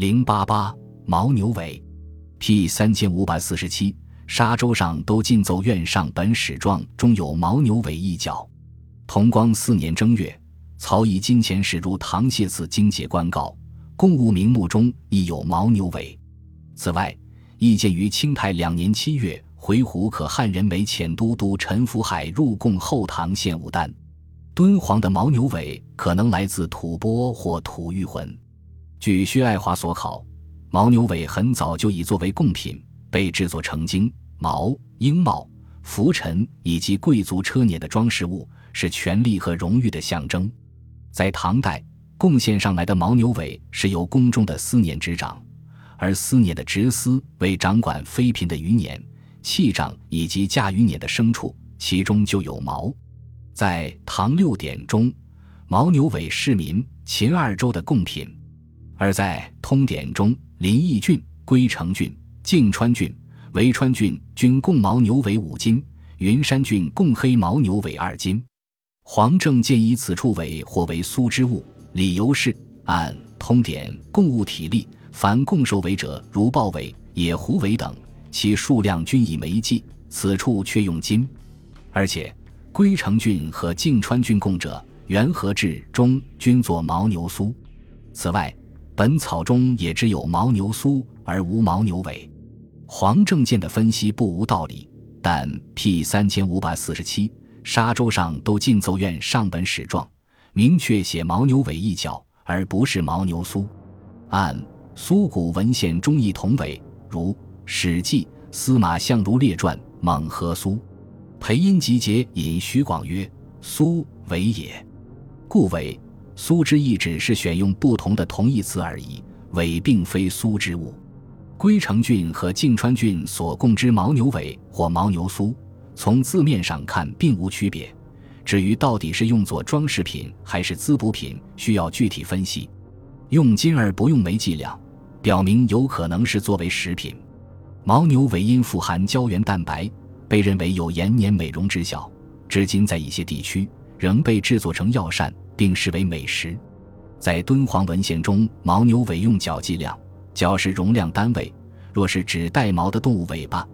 零八八牦牛尾，P 三千五百四十七。沙洲上都进奏院上本史状中有牦牛尾一角。同光四年正月，曹以金钱使入唐谢寺经解官告，公务名目中亦有牦牛尾。此外，亦见于清泰两年七月回鹘可汉人为前都督陈福海入贡后唐献武丹。敦煌的牦牛尾可能来自吐蕃或吐谷浑。据薛爱华所考，牦牛尾很早就已作为贡品被制作成经。毛、缨帽、拂尘以及贵族车辇的装饰物，是权力和荣誉的象征。在唐代，贡献上来的牦牛尾是由宫中的司辇执掌，而司辇的执司为掌管妃嫔的余辇、器杖以及驾余辇的牲畜，其中就有毛。在唐六典中，牦牛尾是民秦二州的贡品；而在通典中，临邑郡、归城郡、泾川郡。维川郡均贡牦牛尾五斤，云山郡贡黑牦牛尾二斤。黄正建议此处尾或为苏之物，理由是按通典贡物体例，凡贡兽尾者，如豹尾、野狐尾等，其数量均以枚计，此处却用金。而且归城郡和泾川郡贡者，元和志中均作牦牛苏。此外，本草中也只有牦牛苏而无牦牛尾。黄正健的分析不无道理，但 P 三千五百四十七沙洲上都进奏院上本史状，明确写牦牛尾一角，而不是牦牛苏。按苏古文献中译同尾，如《史记·司马相如列传》蒙和苏，裴音集结引徐广曰：“苏尾也。”故尾苏之意只是选用不同的同义词而已，尾并非苏之物。归城郡和泾川郡所供之牦牛尾或牦牛苏，从字面上看并无区别。至于到底是用作装饰品还是滋补品，需要具体分析。用金而不用煤计量，表明有可能是作为食品。牦牛尾因富含胶原蛋白，被认为有延年美容之效，至今在一些地区仍被制作成药膳，并视为美食。在敦煌文献中，牦牛尾用角计量。角是容量单位，若是指带毛的动物尾巴，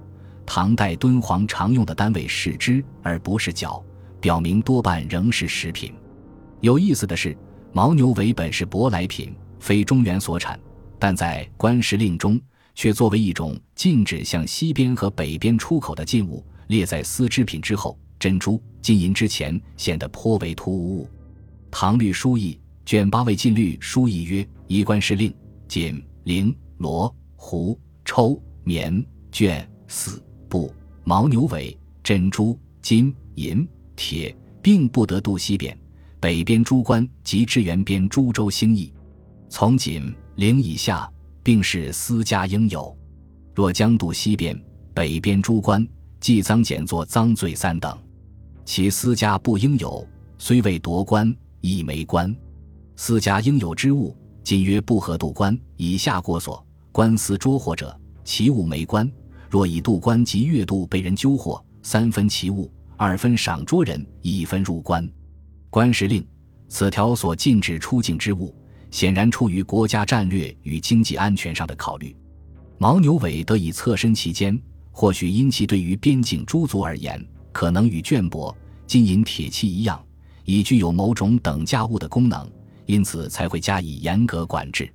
唐代敦煌常用的单位是只，而不是角，表明多半仍是食品。有意思的是，牦牛尾本是舶来品，非中原所产，但在官时令中却作为一种禁止向西边和北边出口的禁物，列在丝织品之后，珍珠、金银之前，显得颇为突兀。唐律书议卷八位禁律书议曰：衣冠时令锦。绫、罗、狐、抽、棉、绢、丝、布、牦牛尾、珍珠、金、银、铁，并不得渡西边。北边诸官及支援边诸州兴义，从锦、绫以下，并是私家应有。若将渡西边，北边诸官即赃减作赃罪三等。其私家不应有，虽未夺官，亦没官。私家应有之物。今曰不合渡关以下过所官司捉获者，其物没官；若以渡关及越渡被人纠获，三分其物，二分赏捉人，一分入关。官时令此条所禁止出境之物，显然出于国家战略与经济安全上的考虑。牦牛尾得以侧身其间，或许因其对于边境诸族而言，可能与绢帛、金银铁器一样，已具有某种等价物的功能。因此才会加以严格管制。